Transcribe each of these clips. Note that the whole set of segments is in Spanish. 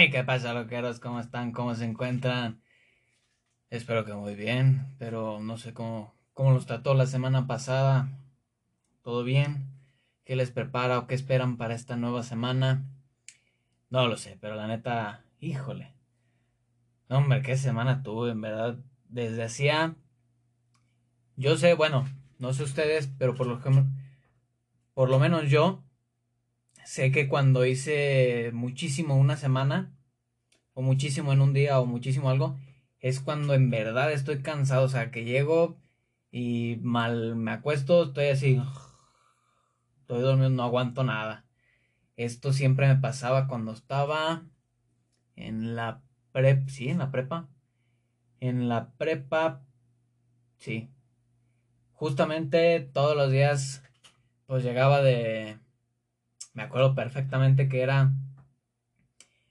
Hey, ¿qué pasa, loqueros? ¿Cómo están? ¿Cómo se encuentran? Espero que muy bien, pero no sé cómo, cómo los trató la semana pasada. ¿Todo bien? ¿Qué les prepara o qué esperan para esta nueva semana? No lo sé, pero la neta, híjole. hombre, qué semana tuve, en verdad. Desde hacía. Yo sé, bueno, no sé ustedes, pero por lo, por lo menos yo sé que cuando hice muchísimo una semana, o muchísimo en un día, o muchísimo algo, es cuando en verdad estoy cansado. O sea, que llego y mal me acuesto, estoy así. Estoy dormido, no aguanto nada. Esto siempre me pasaba cuando estaba en la prep, sí, en la prepa. En la prepa, sí. Justamente todos los días, pues llegaba de, me acuerdo perfectamente que era,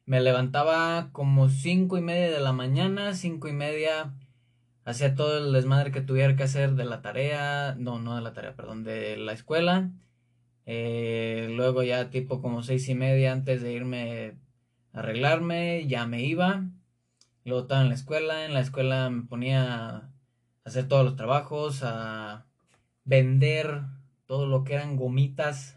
me levantaba como cinco y media de la mañana, cinco y media, hacía todo el desmadre que tuviera que hacer de la tarea, no, no de la tarea, perdón, de la escuela. Eh, luego ya tipo como seis y media antes de irme a arreglarme, ya me iba. Luego estaba en la escuela, en la escuela me ponía a hacer todos los trabajos, a vender todo lo que eran gomitas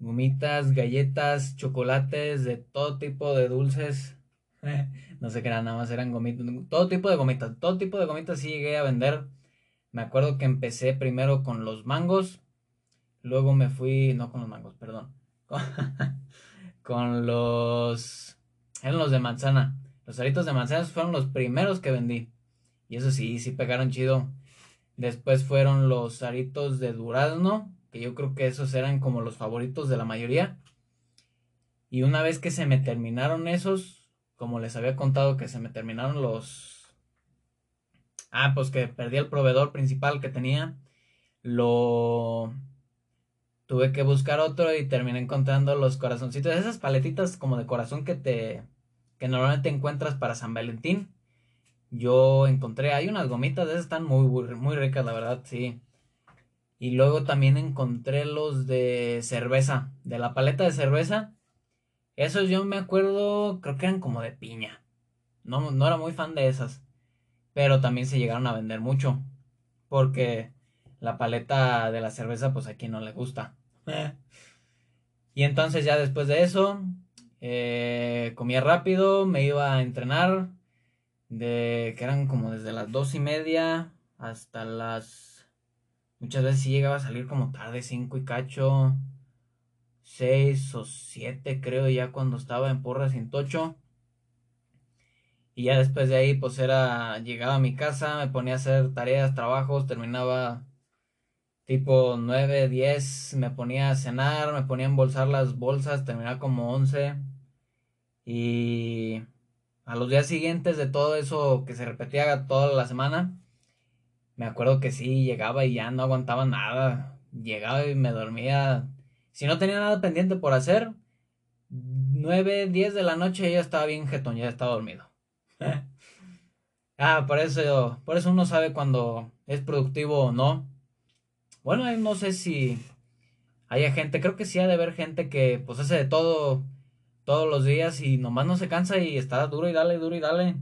gomitas, galletas, chocolates, de todo tipo de dulces. no sé qué era, nada más eran gomitas, todo tipo de gomitas, todo tipo de gomitas sí llegué a vender. Me acuerdo que empecé primero con los mangos, luego me fui, no con los mangos, perdón, con, los, eran los de manzana. Los aritos de manzana fueron los primeros que vendí. Y eso sí, sí pegaron chido. Después fueron los aritos de durazno que yo creo que esos eran como los favoritos de la mayoría. Y una vez que se me terminaron esos, como les había contado que se me terminaron los... Ah, pues que perdí el proveedor principal que tenía, lo... Tuve que buscar otro y terminé encontrando los corazoncitos, esas paletitas como de corazón que te... que normalmente encuentras para San Valentín. Yo encontré, hay unas gomitas, esas están muy, muy ricas, la verdad, sí. Y luego también encontré los de cerveza, de la paleta de cerveza. Esos yo me acuerdo, creo que eran como de piña. No, no era muy fan de esas. Pero también se llegaron a vender mucho. Porque la paleta de la cerveza, pues aquí no le gusta. y entonces ya después de eso, eh, comía rápido, me iba a entrenar. De que eran como desde las dos y media hasta las Muchas veces sí llegaba a salir como tarde, cinco y cacho, seis o siete creo ya cuando estaba en Porra 108. Y ya después de ahí pues era, llegaba a mi casa, me ponía a hacer tareas, trabajos, terminaba tipo 9, 10, me ponía a cenar, me ponía a embolsar las bolsas, terminaba como 11. Y a los días siguientes de todo eso que se repetía toda la semana, me acuerdo que sí, llegaba y ya no aguantaba nada. Llegaba y me dormía. Si no tenía nada pendiente por hacer, 9, 10 de la noche ya estaba bien jetón, ya estaba dormido. ah, por eso, por eso uno sabe cuando es productivo o no. Bueno, no sé si haya gente, creo que sí ha de haber gente que pues hace de todo todos los días y nomás no se cansa y está duro y dale, duro y dale.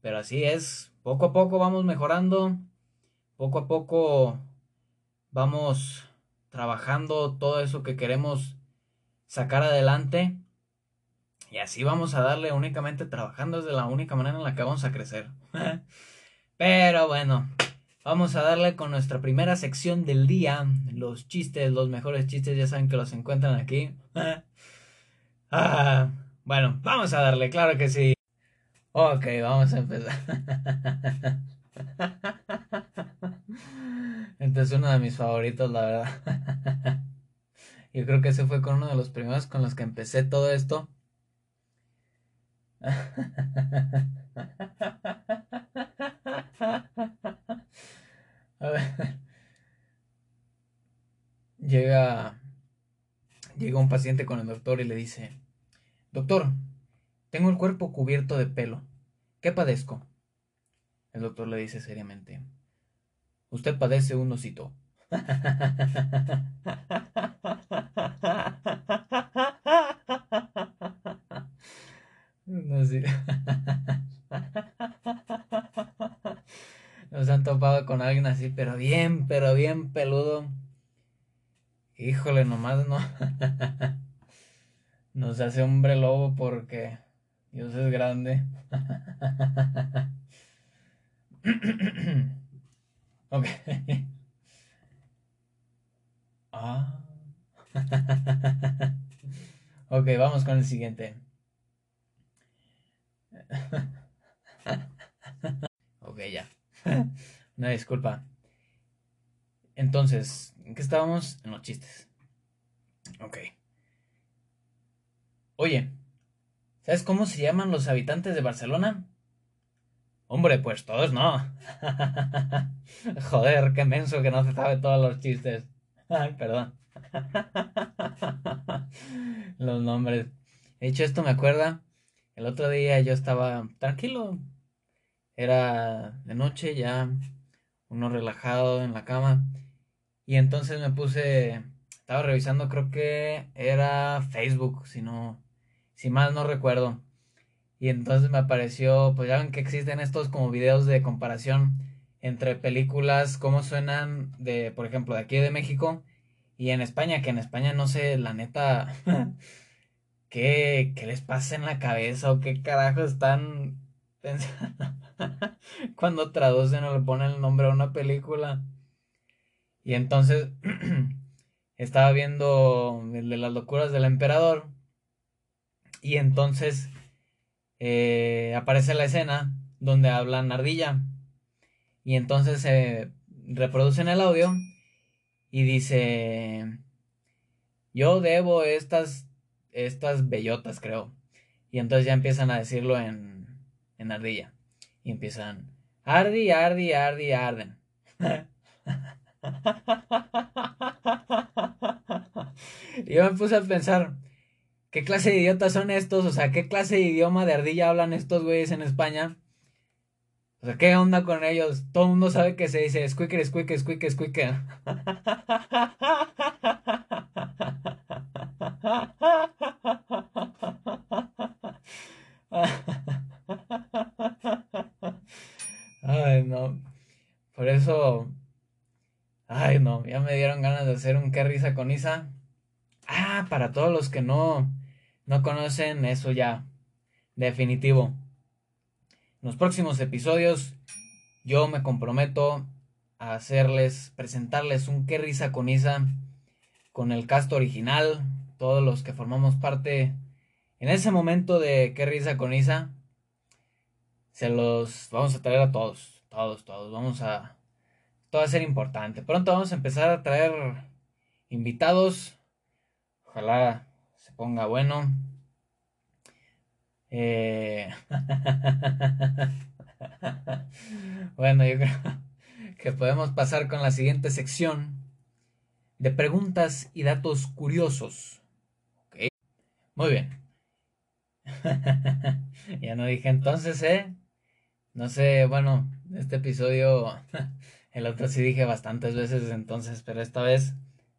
Pero así es, poco a poco vamos mejorando poco a poco vamos trabajando todo eso que queremos sacar adelante y así vamos a darle únicamente trabajando es de la única manera en la que vamos a crecer. Pero bueno, vamos a darle con nuestra primera sección del día, los chistes, los mejores chistes, ya saben que los encuentran aquí. Ah, bueno, vamos a darle, claro que sí. Ok, vamos a empezar. Entonces uno de mis favoritos, la verdad. Yo creo que ese fue con uno de los primeros con los que empecé todo esto. A ver. Llega llega un paciente con el doctor y le dice, "Doctor, tengo el cuerpo cubierto de pelo. ¿Qué padezco?" El doctor le dice seriamente, usted padece un osito. sí. Nos han topado con alguien así, pero bien, pero bien peludo. Híjole, nomás no. Nos hace hombre lobo porque Dios es grande. ok. Ah. vamos con el siguiente. ok, ya. Una disculpa. Entonces, ¿en qué estábamos? En los chistes. Ok. Oye, ¿sabes cómo se llaman los habitantes de Barcelona? Hombre, pues todos no. Joder, qué menso que no se sabe todos los chistes. Perdón. los nombres. De hecho, esto me acuerda. El otro día yo estaba tranquilo. Era de noche ya, uno relajado en la cama. Y entonces me puse, estaba revisando, creo que era Facebook, si no, si mal no recuerdo. Y entonces me apareció, pues ya ven que existen estos como videos de comparación entre películas, cómo suenan de, por ejemplo, de aquí de México y en España, que en España no sé, la neta, ¿qué, qué les pasa en la cabeza o qué carajo están pensando cuando traducen o le ponen el nombre a una película. Y entonces estaba viendo el de las locuras del emperador y entonces eh, aparece la escena donde hablan ardilla. Y entonces se reproducen el audio y dice, yo debo estas, estas bellotas, creo. Y entonces ya empiezan a decirlo en, en ardilla. Y empiezan, ardi, ardi, ardi, arden. y yo me puse a pensar, ¿Qué clase de idiotas son estos? O sea, ¿qué clase de idioma de ardilla hablan estos güeyes en España? O sea, ¿qué onda con ellos? Todo el mundo sabe que se dice squeaker, squeaker, squeaker, squeaker. Ay, no. Por eso. Ay, no. Ya me dieron ganas de hacer un qué risa con Isa. Ah, para todos los que no no conocen, eso ya definitivo. En los próximos episodios yo me comprometo a hacerles, presentarles un qué risa con Isa, con el cast original, todos los que formamos parte en ese momento de qué risa con Isa. Se los vamos a traer a todos, todos, todos. Vamos a... Todo va a ser importante. Pronto vamos a empezar a traer invitados. Ojalá ponga bueno. Eh, bueno, yo creo que podemos pasar con la siguiente sección de preguntas y datos curiosos. Muy bien. ya no dije entonces, ¿eh? No sé, bueno, este episodio, el otro sí dije bastantes veces entonces, pero esta vez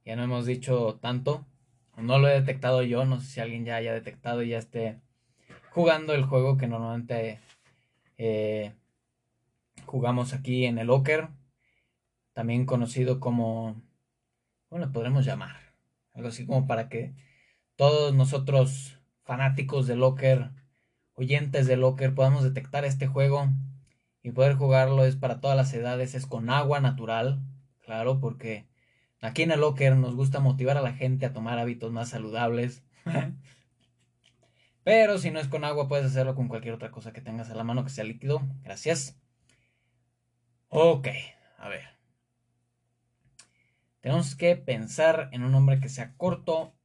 ya no hemos dicho tanto. No lo he detectado yo, no sé si alguien ya haya detectado y ya esté jugando el juego que normalmente eh, jugamos aquí en el Locker, también conocido como, ¿cómo le podremos llamar? Algo así como para que todos nosotros fanáticos de Locker, oyentes de Locker, podamos detectar este juego y poder jugarlo. Es para todas las edades, es con agua natural, claro, porque Aquí en el Locker nos gusta motivar a la gente a tomar hábitos más saludables. Pero si no es con agua, puedes hacerlo con cualquier otra cosa que tengas a la mano que sea líquido. Gracias. Ok, a ver. Tenemos que pensar en un nombre que sea corto,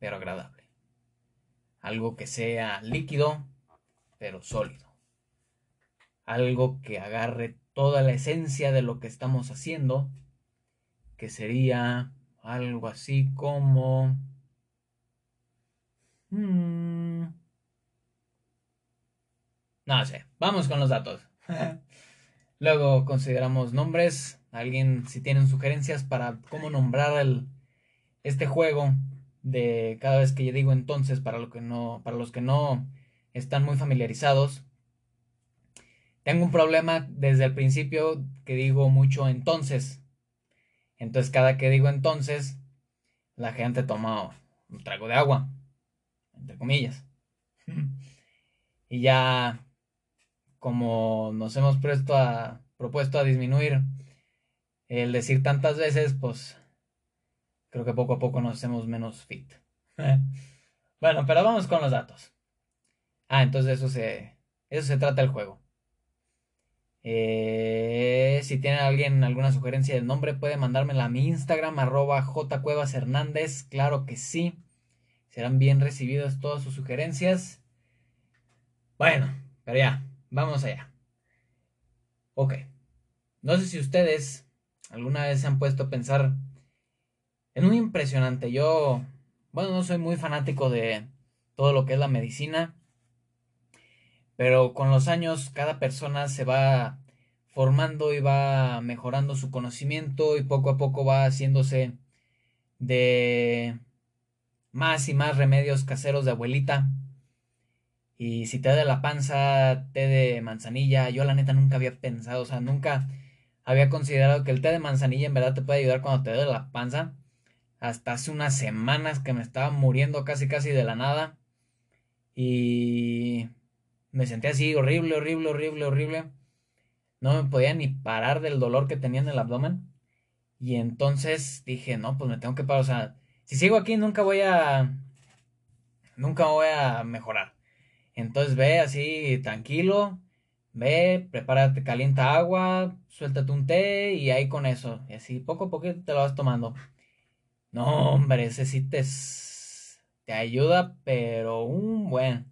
pero agradable. Algo que sea líquido, pero sólido. Algo que agarre toda la esencia de lo que estamos haciendo que sería algo así como... Hmm, no sé, vamos con los datos. Luego consideramos nombres. Alguien, si tienen sugerencias para cómo nombrar el, este juego de cada vez que yo digo entonces, para, lo que no, para los que no están muy familiarizados. Tengo un problema desde el principio que digo mucho entonces. Entonces cada que digo entonces, la gente toma un trago de agua, entre comillas. y ya como nos hemos puesto a, propuesto a disminuir el decir tantas veces, pues creo que poco a poco nos hacemos menos fit. bueno, pero vamos con los datos. Ah, entonces eso se, eso se trata el juego. Eh, si tiene alguien alguna sugerencia del nombre, puede mandármela a mi Instagram, arroba jcuevashernández. Claro que sí. Serán bien recibidas todas sus sugerencias. Bueno, pero ya, vamos allá. Ok. No sé si ustedes alguna vez se han puesto a pensar en un impresionante. Yo, bueno, no soy muy fanático de todo lo que es la medicina. Pero con los años cada persona se va formando y va mejorando su conocimiento y poco a poco va haciéndose de más y más remedios caseros de abuelita. Y si te da la panza, té de manzanilla, yo la neta nunca había pensado, o sea, nunca había considerado que el té de manzanilla en verdad te puede ayudar cuando te duele la panza. Hasta hace unas semanas que me estaba muriendo casi casi de la nada. Y me senté así horrible, horrible, horrible, horrible. No me podía ni parar del dolor que tenía en el abdomen. Y entonces dije, no, pues me tengo que parar. O sea, si sigo aquí nunca voy a... Nunca voy a mejorar. Entonces ve así tranquilo. Ve, prepárate, calienta agua, suéltate un té y ahí con eso. Y así poco a poco te lo vas tomando. No, hombre, ese sí te, te ayuda, pero un buen.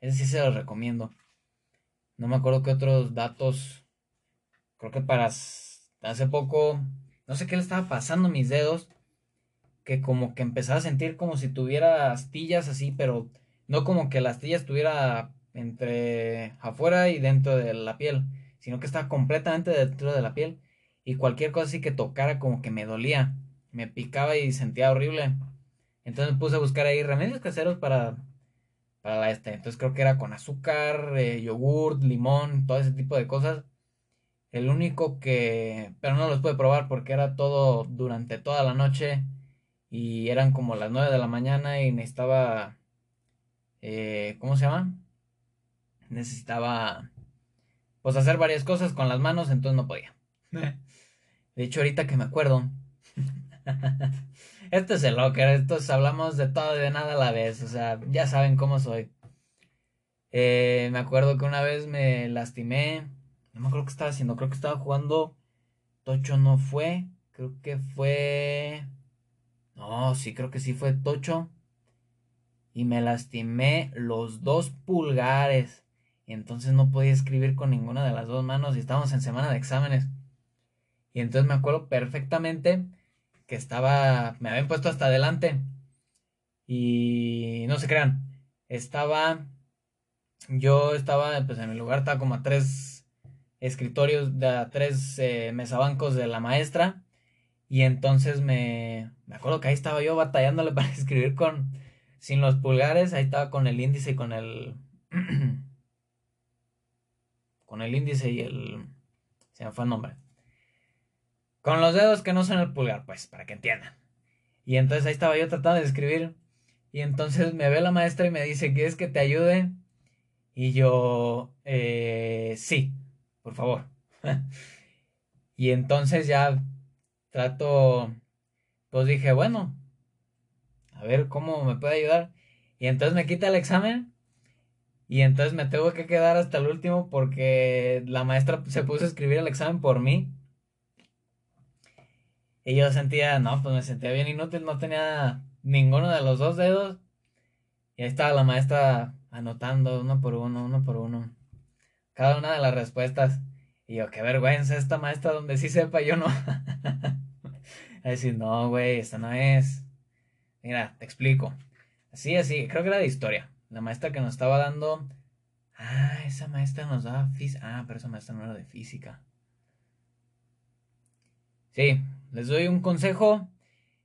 Ese sí se los recomiendo. No me acuerdo qué otros datos. Creo que para hace poco. No sé qué le estaba pasando a mis dedos. Que como que empezaba a sentir como si tuviera astillas así, pero no como que la astilla estuviera entre afuera y dentro de la piel, sino que estaba completamente dentro de la piel y cualquier cosa así que tocara como que me dolía, me picaba y sentía horrible. Entonces puse a buscar ahí remedios caseros para para la este. Entonces creo que era con azúcar, eh, yogurt, limón, todo ese tipo de cosas. El único que... Pero no los pude probar porque era todo durante toda la noche y eran como las 9 de la mañana y necesitaba... Eh, ¿Cómo se llama? Necesitaba... Pues hacer varias cosas con las manos, entonces no podía. De hecho, ahorita que me acuerdo... Esto es el locker, estos hablamos de todo y de nada a la vez, o sea, ya saben cómo soy. Eh, me acuerdo que una vez me lastimé, no me acuerdo qué estaba haciendo, creo que estaba jugando Tocho no fue, creo que fue... No, sí, creo que sí fue Tocho. Y me lastimé los dos pulgares. Y entonces no podía escribir con ninguna de las dos manos y estábamos en semana de exámenes. Y entonces me acuerdo perfectamente que estaba, me habían puesto hasta adelante. Y no se crean, estaba, yo estaba, pues en mi lugar estaba como a tres escritorios, de a tres eh, mesabancos de la maestra. Y entonces me, me acuerdo que ahí estaba yo batallándole para escribir con, sin los pulgares, ahí estaba con el índice y con el, con el índice y el, se me fue el nombre con los dedos que no son el pulgar, pues, para que entiendan. Y entonces ahí estaba yo tratando de escribir. Y entonces me ve la maestra y me dice, ¿quieres que te ayude? Y yo, eh, sí, por favor. y entonces ya trato, pues dije, bueno, a ver cómo me puede ayudar. Y entonces me quita el examen. Y entonces me tengo que quedar hasta el último porque la maestra se puso a escribir el examen por mí. Y yo sentía, no, pues me sentía bien inútil, no tenía ninguno de los dos dedos. Y ahí estaba la maestra anotando uno por uno, uno por uno. Cada una de las respuestas. Y yo, qué vergüenza esta maestra donde sí sepa, yo no. a decir, no, güey, esta no es. Mira, te explico. Así, así, creo que era de historia. La maestra que nos estaba dando. Ah, esa maestra nos daba física. Ah, pero esa maestra no era de física. Sí, les doy un consejo.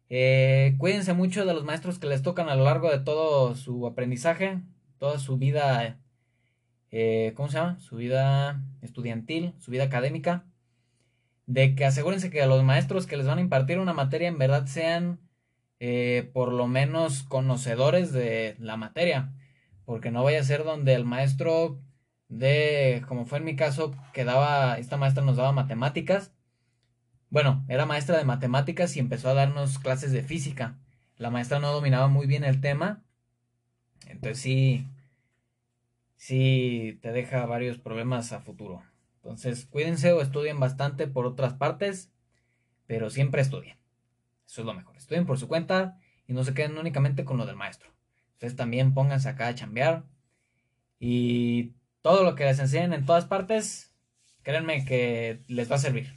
Eh, cuídense mucho de los maestros que les tocan a lo largo de todo su aprendizaje, toda su vida eh, ¿cómo se llama? Su vida estudiantil, su vida académica, de que asegúrense que los maestros que les van a impartir una materia en verdad sean eh, por lo menos conocedores de la materia, porque no vaya a ser donde el maestro de, como fue en mi caso, que daba, esta maestra nos daba matemáticas, bueno, era maestra de matemáticas y empezó a darnos clases de física. La maestra no dominaba muy bien el tema, entonces sí, sí te deja varios problemas a futuro. Entonces, cuídense o estudien bastante por otras partes, pero siempre estudien. Eso es lo mejor. Estudien por su cuenta y no se queden únicamente con lo del maestro. Ustedes también pónganse acá a chambear y todo lo que les enseñen en todas partes, créanme que les va a servir.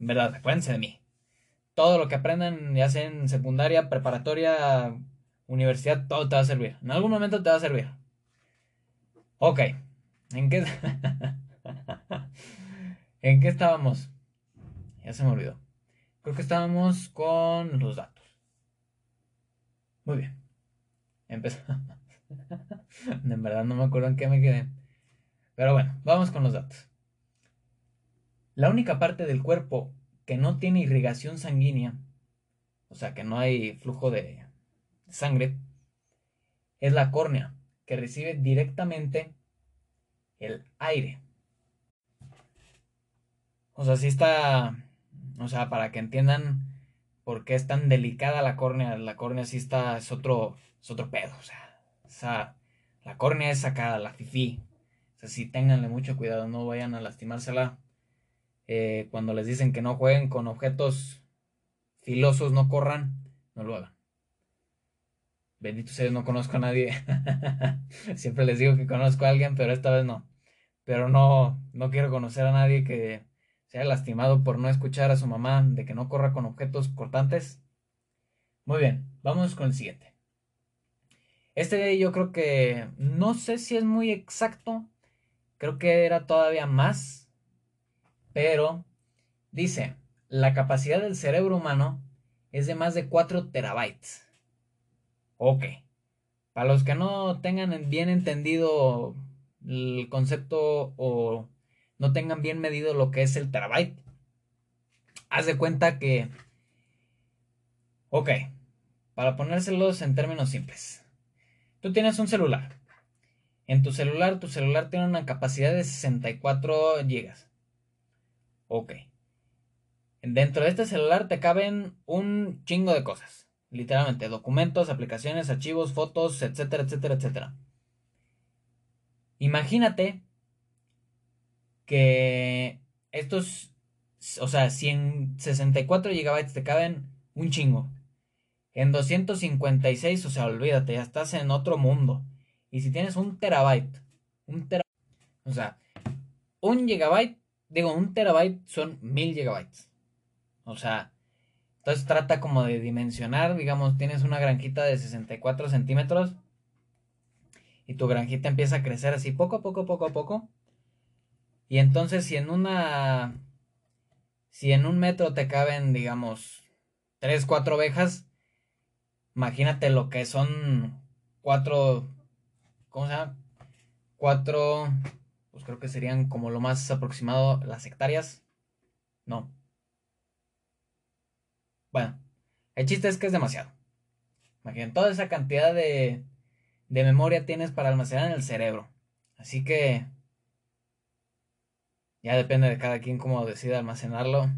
En verdad, acuérdense de mí. Todo lo que aprendan, ya sea en secundaria, preparatoria, universidad, todo te va a servir. En algún momento te va a servir. Ok. ¿En qué? ¿En qué estábamos? Ya se me olvidó. Creo que estábamos con los datos. Muy bien. Empezamos. en verdad no me acuerdo en qué me quedé. Pero bueno, vamos con los datos. La única parte del cuerpo que no tiene irrigación sanguínea, o sea que no hay flujo de sangre, es la córnea, que recibe directamente el aire. O sea, si está, o sea, para que entiendan por qué es tan delicada la córnea, la córnea sí está, es otro, es otro pedo, o sea, la córnea es sacada, la fifi. O sea, sí, ténganle mucho cuidado, no vayan a lastimársela. Eh, cuando les dicen que no jueguen con objetos filosos, no corran, no lo hagan. Bendito sea, no conozco a nadie. Siempre les digo que conozco a alguien, pero esta vez no. Pero no, no quiero conocer a nadie que se haya lastimado por no escuchar a su mamá de que no corra con objetos cortantes. Muy bien, vamos con el siguiente. Este yo creo que no sé si es muy exacto. Creo que era todavía más. Pero dice, la capacidad del cerebro humano es de más de 4 terabytes. Ok. Para los que no tengan bien entendido el concepto o no tengan bien medido lo que es el terabyte, haz de cuenta que... Ok. Para ponérselos en términos simples. Tú tienes un celular. En tu celular, tu celular tiene una capacidad de 64 gigas. Ok. Dentro de este celular te caben un chingo de cosas. Literalmente, documentos, aplicaciones, archivos, fotos, etcétera, etcétera, etcétera. Imagínate que estos, o sea, si en 64 gigabytes te caben un chingo. En 256, o sea, olvídate, ya estás en otro mundo. Y si tienes un terabyte, un terabyte, o sea, un gigabyte digo, un terabyte son mil gigabytes. O sea, entonces trata como de dimensionar, digamos, tienes una granjita de 64 centímetros y tu granjita empieza a crecer así poco a poco, poco a poco. Y entonces si en una, si en un metro te caben, digamos, tres, cuatro ovejas, imagínate lo que son cuatro, ¿cómo se llama? Cuatro pues creo que serían como lo más aproximado las hectáreas. No. Bueno, el chiste es que es demasiado. Imaginen, toda esa cantidad de, de memoria tienes para almacenar en el cerebro. Así que ya depende de cada quien cómo decida almacenarlo.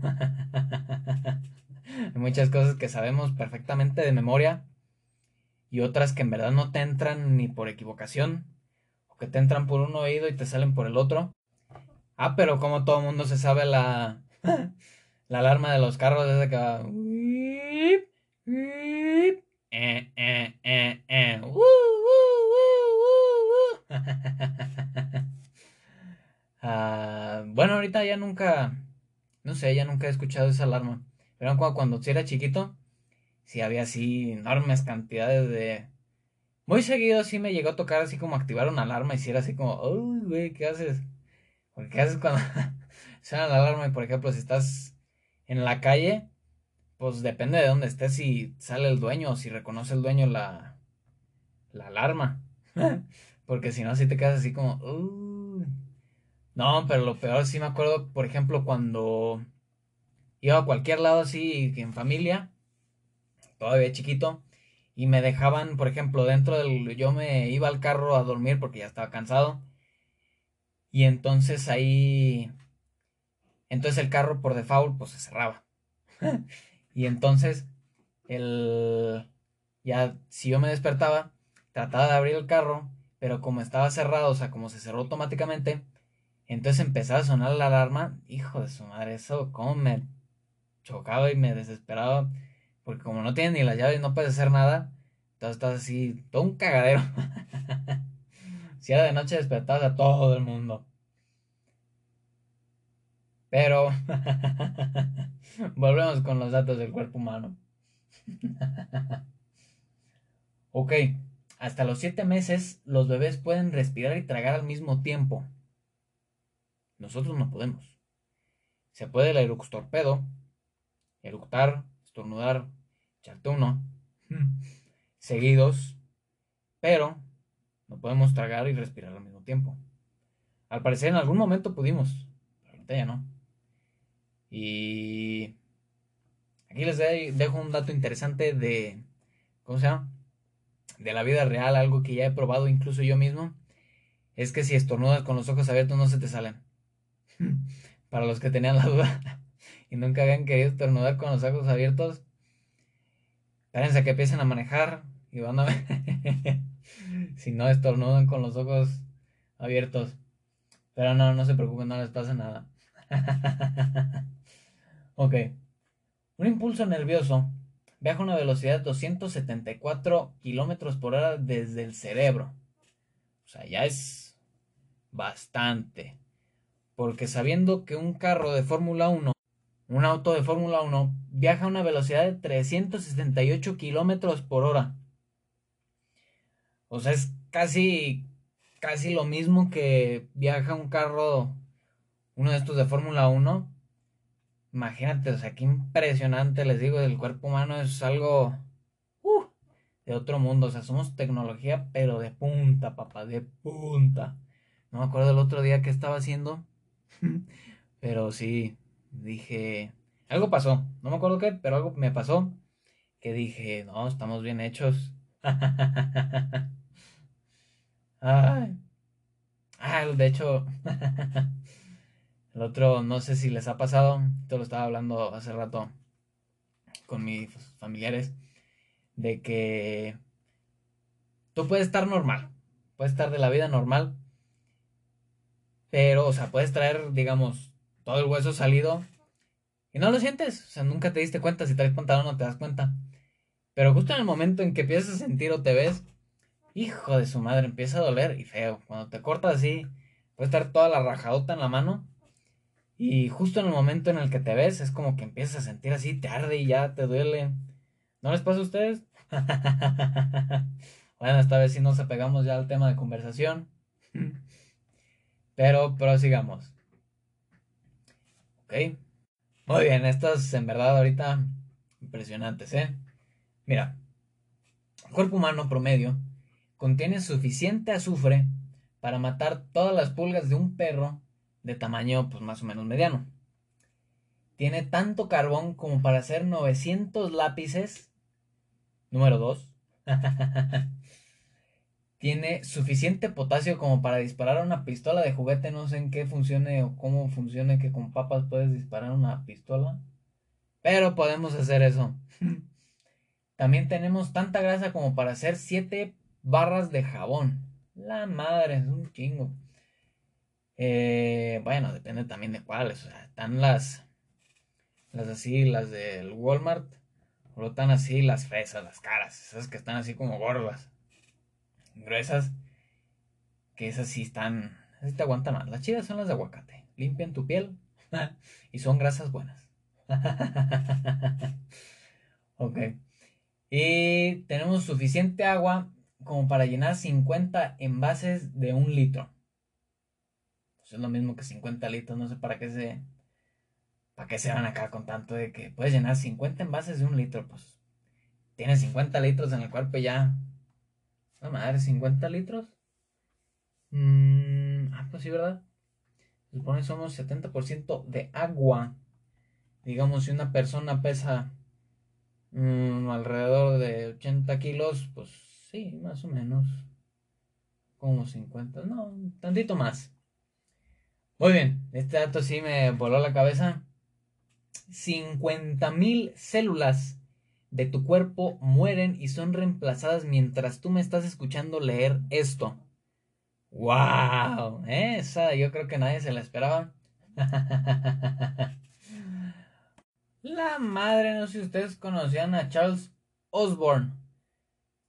Hay muchas cosas que sabemos perfectamente de memoria y otras que en verdad no te entran ni por equivocación que te entran por un oído y te salen por el otro. Ah, pero como todo el mundo se sabe la, la alarma de los carros desde que va... Bueno, ahorita ya nunca, no sé, ya nunca he escuchado esa alarma. Pero cuando, cuando era chiquito, sí había así enormes cantidades de, muy seguido sí me llegó a tocar así como activar una alarma y si era así como, uy, güey, ¿qué haces? Porque ¿qué haces cuando suena la alarma y por ejemplo si estás en la calle, pues depende de dónde estés si sale el dueño o si reconoce el dueño la, la alarma. Porque si no, si te quedas así como, No, pero lo peor sí me acuerdo, por ejemplo, cuando iba a cualquier lado así en familia, todavía chiquito, y me dejaban, por ejemplo, dentro del... Yo me iba al carro a dormir porque ya estaba cansado. Y entonces ahí... Entonces el carro por default pues se cerraba. y entonces el... Ya si yo me despertaba, trataba de abrir el carro, pero como estaba cerrado, o sea, como se cerró automáticamente, entonces empezaba a sonar la alarma. Hijo de su madre, eso como me chocaba y me desesperaba. Porque como no tienes ni las llaves, no puedes hacer nada. Entonces estás así, todo un cagadero. si era de noche despertabas a todo el mundo. Pero volvemos con los datos del cuerpo humano. ok, hasta los 7 meses los bebés pueden respirar y tragar al mismo tiempo. Nosotros no podemos. Se puede el eructorpedo, eructar, estornudar, echarte uno, seguidos, pero no podemos tragar y respirar al mismo tiempo. Al parecer en algún momento pudimos, pero ahorita ya no. Y aquí les dejo un dato interesante de, ¿cómo se llama? De la vida real, algo que ya he probado incluso yo mismo. Es que si estornudas con los ojos abiertos no se te salen. Para los que tenían la duda y nunca habían querido estornudar con los ojos abiertos, espérense que empiecen a manejar y van a ver si no estornudan con los ojos abiertos. Pero no, no se preocupen, no les pasa nada. ok. Un impulso nervioso viaja a una velocidad de 274 kilómetros por hora desde el cerebro. O sea, ya es bastante. Porque sabiendo que un carro de Fórmula 1, un auto de Fórmula 1, viaja a una velocidad de 368 kilómetros por hora. O sea, es casi, casi lo mismo que viaja un carro, uno de estos de Fórmula 1. Imagínate, o sea, qué impresionante, les digo, el cuerpo humano es algo uh, de otro mundo. O sea, somos tecnología, pero de punta, papá, de punta. No me acuerdo el otro día que estaba haciendo pero sí, dije, algo pasó, no me acuerdo qué, pero algo me pasó que dije, no, estamos bien hechos. Ay. Ah, de hecho, el otro, no sé si les ha pasado, esto lo estaba hablando hace rato con mis familiares, de que tú puedes estar normal, puedes estar de la vida normal, pero, o sea, puedes traer, digamos, todo el hueso salido y no lo sientes. O sea, nunca te diste cuenta. Si traes pantalón no te das cuenta. Pero justo en el momento en que empiezas a sentir o te ves, hijo de su madre, empieza a doler y feo. Cuando te cortas así, puede estar toda la rajadota en la mano. Y justo en el momento en el que te ves, es como que empiezas a sentir así, te arde y ya te duele. ¿No les pasa a ustedes? bueno, esta vez sí nos apegamos ya al tema de conversación. Pero prosigamos. Ok. Muy bien, estas en verdad ahorita impresionantes, ¿eh? Mira, el cuerpo humano promedio contiene suficiente azufre para matar todas las pulgas de un perro de tamaño pues más o menos mediano. Tiene tanto carbón como para hacer 900 lápices. Número 2. tiene suficiente potasio como para disparar una pistola de juguete. No sé en qué funcione o cómo funcione que con papas puedes disparar una pistola. Pero podemos hacer eso. También tenemos tanta grasa como para hacer 7 barras de jabón. La madre, es un chingo. Eh, bueno, depende también de cuáles. O sea, están las, las así, las del Walmart. O están así las fresas, las caras. Esas que están así como gordas gruesas, que esas sí están, así te aguantan más. Las chidas son las de aguacate, limpian tu piel y son grasas buenas. ok. Y tenemos suficiente agua como para llenar 50 envases de un litro. Pues es lo mismo que 50 litros, no sé para qué se... ¿Para qué se van acá con tanto de que puedes llenar 50 envases de un litro? Pues tienes 50 litros en el cuerpo y ya no madre, 50 litros. Mm, ah, pues sí, ¿verdad? supone somos 70% de agua. Digamos, si una persona pesa mm, alrededor de 80 kilos, pues sí, más o menos. Como 50, no, tantito más. Muy bien, este dato sí me voló la cabeza. 50.000 células de tu cuerpo mueren y son reemplazadas mientras tú me estás escuchando leer esto. ¡Wow! Esa yo creo que nadie se la esperaba. la madre, no sé si ustedes conocían a Charles Osborne.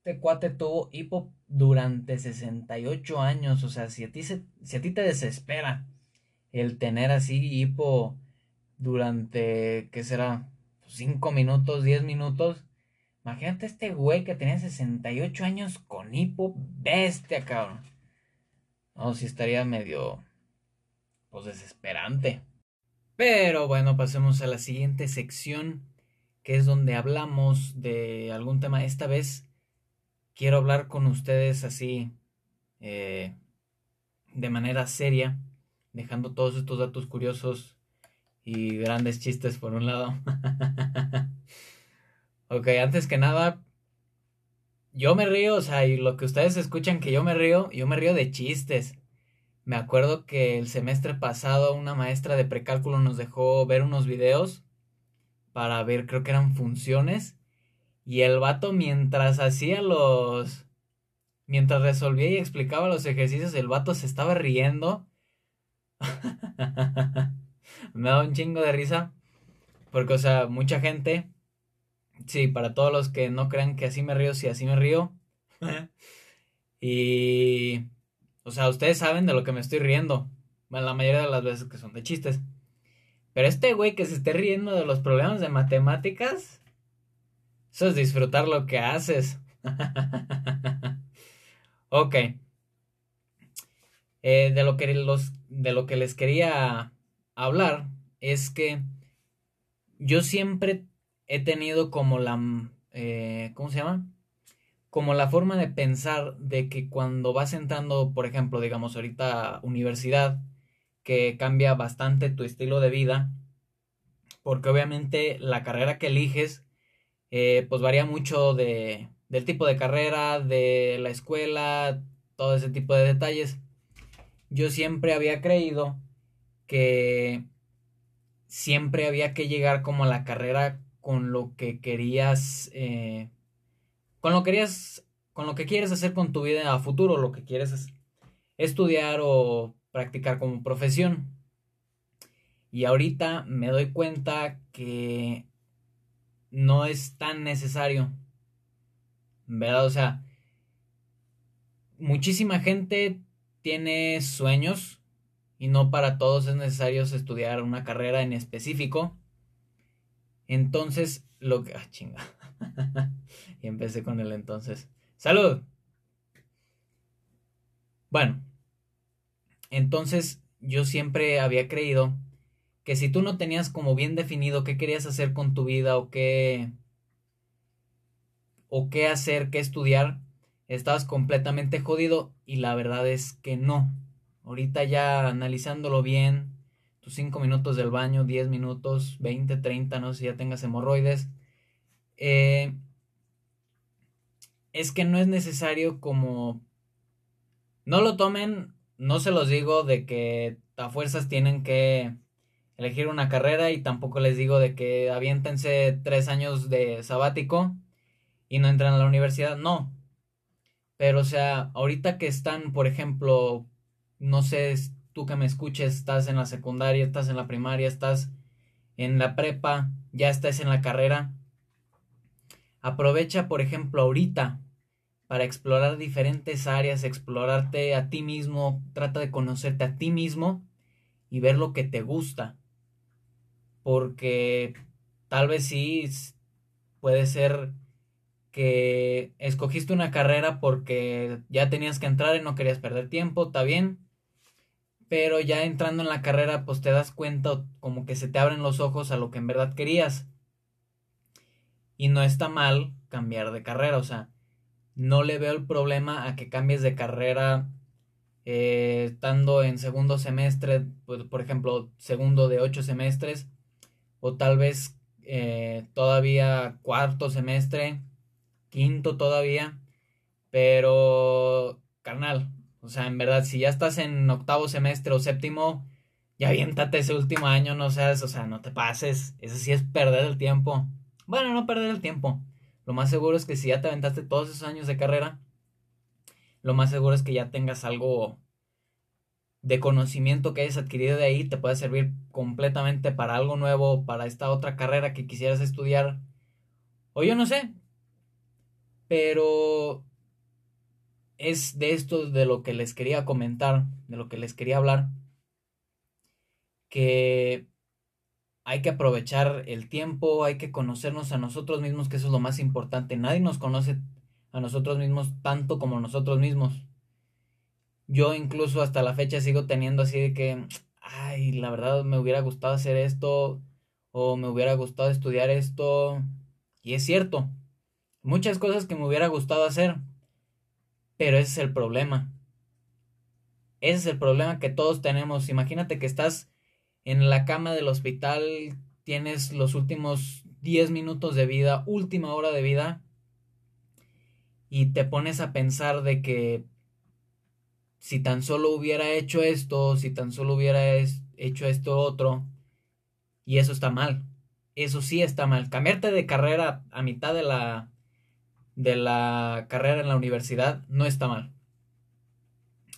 Este cuate tuvo hipo durante 68 años. O sea, si a ti, si a ti te desespera el tener así hipo durante, ¿qué será? 5 minutos, 10 minutos. Imagínate este güey que tenía 68 años con hipo bestia, cabrón. No, si estaría medio, pues desesperante. Pero bueno, pasemos a la siguiente sección, que es donde hablamos de algún tema. Esta vez quiero hablar con ustedes así, eh, de manera seria, dejando todos estos datos curiosos y grandes chistes por un lado. ok, antes que nada, yo me río, o sea, y lo que ustedes escuchan que yo me río, yo me río de chistes. Me acuerdo que el semestre pasado una maestra de precálculo nos dejó ver unos videos para ver, creo que eran funciones. Y el vato mientras hacía los... Mientras resolvía y explicaba los ejercicios, el vato se estaba riendo. me da un chingo de risa. Porque, o sea, mucha gente. Sí, para todos los que no crean que así me río, sí, así me río. y. O sea, ustedes saben de lo que me estoy riendo. Bueno, la mayoría de las veces que son de chistes. Pero este güey que se esté riendo de los problemas de matemáticas. Eso es disfrutar lo que haces. ok. Eh, de, lo que los, de lo que les quería hablar es que yo siempre he tenido como la... Eh, ¿Cómo se llama? Como la forma de pensar de que cuando vas entrando, por ejemplo, digamos ahorita universidad, que cambia bastante tu estilo de vida, porque obviamente la carrera que eliges, eh, pues varía mucho de, del tipo de carrera, de la escuela, todo ese tipo de detalles. Yo siempre había creído que siempre había que llegar como a la carrera con lo que querías, eh, con lo que querías, con lo que quieres hacer con tu vida a futuro, lo que quieres estudiar o practicar como profesión. Y ahorita me doy cuenta que no es tan necesario. ¿Verdad? O sea, muchísima gente tiene sueños y no para todos es necesario estudiar una carrera en específico. Entonces, lo que... Ah, chinga. y empecé con el entonces. ¡Salud! Bueno, entonces yo siempre había creído que si tú no tenías como bien definido qué querías hacer con tu vida o qué o qué hacer, qué estudiar, estabas completamente jodido y la verdad es que no. Ahorita ya analizándolo bien, tus 5 minutos del baño, 10 minutos, 20, 30, no sé si ya tengas hemorroides. Eh, es que no es necesario como... No lo tomen, no se los digo de que a fuerzas tienen que elegir una carrera y tampoco les digo de que aviéntense tres años de sabático y no entran a la universidad, no. Pero o sea, ahorita que están, por ejemplo, no sé, tú que me escuches, estás en la secundaria, estás en la primaria, estás en la prepa, ya estás en la carrera. Aprovecha, por ejemplo, ahorita para explorar diferentes áreas, explorarte a ti mismo, trata de conocerte a ti mismo y ver lo que te gusta. Porque tal vez sí puede ser que escogiste una carrera porque ya tenías que entrar y no querías perder tiempo, está bien pero ya entrando en la carrera pues te das cuenta como que se te abren los ojos a lo que en verdad querías. Y no está mal cambiar de carrera, o sea, no le veo el problema a que cambies de carrera eh, estando en segundo semestre, pues, por ejemplo, segundo de ocho semestres, o tal vez eh, todavía cuarto semestre, quinto todavía, pero carnal, o sea, en verdad, si ya estás en octavo semestre o séptimo, ya aviéntate ese último año, no seas, o sea, no te pases, eso sí es perder el tiempo. Bueno, no perder el tiempo. Lo más seguro es que si ya te aventaste todos esos años de carrera, lo más seguro es que ya tengas algo de conocimiento que hayas adquirido de ahí, te puede servir completamente para algo nuevo, para esta otra carrera que quisieras estudiar. O yo no sé. Pero es de esto de lo que les quería comentar, de lo que les quería hablar, que hay que aprovechar el tiempo, hay que conocernos a nosotros mismos, que eso es lo más importante. Nadie nos conoce a nosotros mismos tanto como nosotros mismos. Yo incluso hasta la fecha sigo teniendo así de que, ay, la verdad me hubiera gustado hacer esto o me hubiera gustado estudiar esto. Y es cierto, muchas cosas que me hubiera gustado hacer, pero ese es el problema. Ese es el problema que todos tenemos. Imagínate que estás en la cama del hospital, tienes los últimos 10 minutos de vida, última hora de vida, y te pones a pensar de que si tan solo hubiera hecho esto, si tan solo hubiera hecho esto otro, y eso está mal. Eso sí está mal. Cambiarte de carrera a mitad de la de la carrera en la universidad no está mal.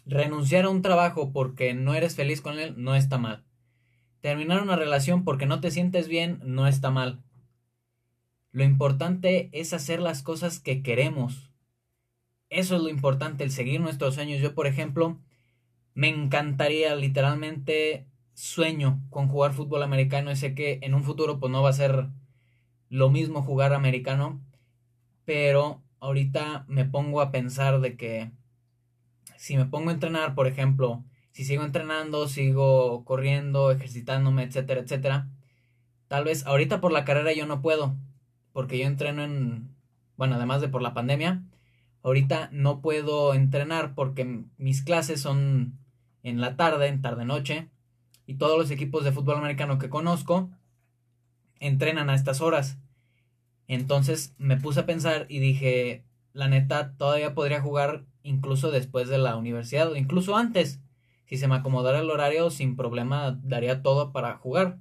Renunciar a un trabajo porque no eres feliz con él no está mal. Terminar una relación porque no te sientes bien no está mal. Lo importante es hacer las cosas que queremos. Eso es lo importante, el seguir nuestros sueños. Yo, por ejemplo, me encantaría literalmente sueño con jugar fútbol americano sé que en un futuro pues no va a ser lo mismo jugar americano, pero ahorita me pongo a pensar de que si me pongo a entrenar, por ejemplo, si sigo entrenando, sigo corriendo, ejercitándome, etcétera, etcétera, tal vez ahorita por la carrera yo no puedo, porque yo entreno en, bueno, además de por la pandemia, ahorita no puedo entrenar porque mis clases son en la tarde, en tarde-noche, y todos los equipos de fútbol americano que conozco entrenan a estas horas. Entonces me puse a pensar y dije, la neta, todavía podría jugar incluso después de la universidad o incluso antes. Si se me acomodara el horario, sin problema daría todo para jugar.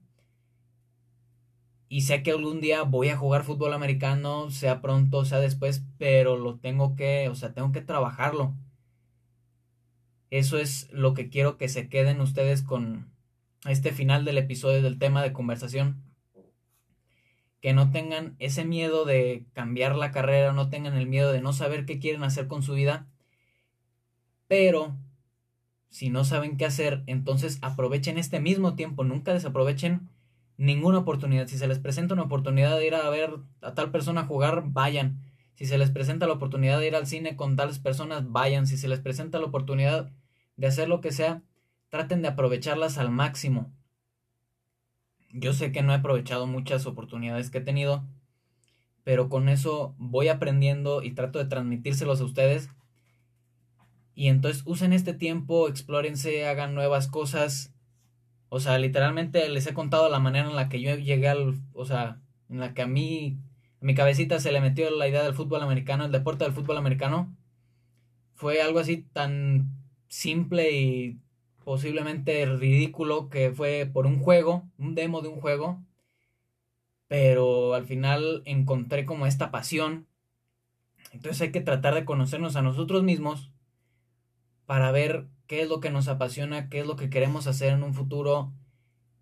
Y sé que algún día voy a jugar fútbol americano, sea pronto, sea después, pero lo tengo que, o sea, tengo que trabajarlo. Eso es lo que quiero que se queden ustedes con este final del episodio del tema de conversación que no tengan ese miedo de cambiar la carrera, no tengan el miedo de no saber qué quieren hacer con su vida. Pero si no saben qué hacer, entonces aprovechen este mismo tiempo, nunca desaprovechen ninguna oportunidad. Si se les presenta una oportunidad de ir a ver a tal persona jugar, vayan. Si se les presenta la oportunidad de ir al cine con tales personas, vayan. Si se les presenta la oportunidad de hacer lo que sea, traten de aprovecharlas al máximo. Yo sé que no he aprovechado muchas oportunidades que he tenido, pero con eso voy aprendiendo y trato de transmitírselos a ustedes. Y entonces usen este tiempo, explórense, hagan nuevas cosas. O sea, literalmente les he contado la manera en la que yo llegué al, o sea, en la que a mí, a mi cabecita se le metió la idea del fútbol americano, el deporte del fútbol americano. Fue algo así tan simple y posiblemente ridículo que fue por un juego, un demo de un juego, pero al final encontré como esta pasión. Entonces hay que tratar de conocernos a nosotros mismos para ver qué es lo que nos apasiona, qué es lo que queremos hacer en un futuro,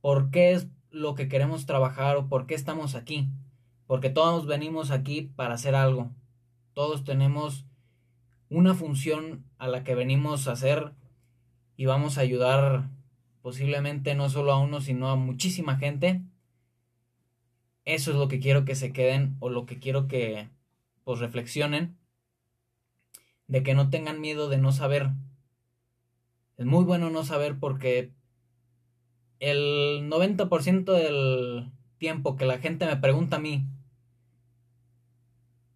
por qué es lo que queremos trabajar o por qué estamos aquí. Porque todos venimos aquí para hacer algo. Todos tenemos una función a la que venimos a hacer y vamos a ayudar posiblemente no solo a uno, sino a muchísima gente. Eso es lo que quiero que se queden o lo que quiero que pues reflexionen de que no tengan miedo de no saber. Es muy bueno no saber porque el 90% del tiempo que la gente me pregunta a mí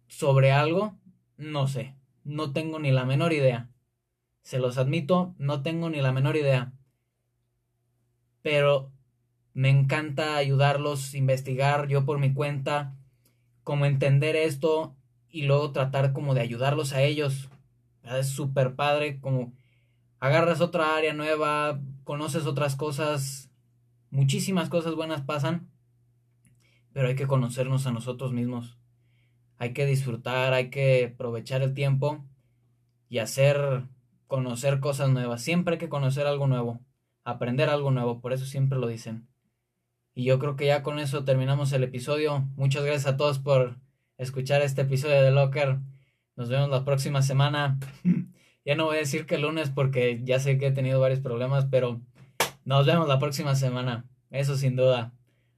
sobre algo, no sé, no tengo ni la menor idea Se los admito, no tengo ni la menor idea. Pero me encanta ayudarlos, investigar yo por mi cuenta, como entender esto y luego tratar como de ayudarlos a ellos. Es súper padre, como agarras otra área nueva, conoces otras cosas, muchísimas cosas buenas pasan, pero hay que conocernos a nosotros mismos. Hay que disfrutar, hay que aprovechar el tiempo y hacer, conocer cosas nuevas. Siempre hay que conocer algo nuevo, aprender algo nuevo, por eso siempre lo dicen. Y yo creo que ya con eso terminamos el episodio. Muchas gracias a todos por escuchar este episodio de Locker. Nos vemos la próxima semana. ya no voy a decir que el lunes porque ya sé que he tenido varios problemas, pero nos vemos la próxima semana. Eso sin duda.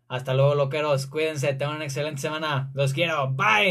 Hasta luego, loqueros. Cuídense. Tengan una excelente semana. Los quiero. Bye.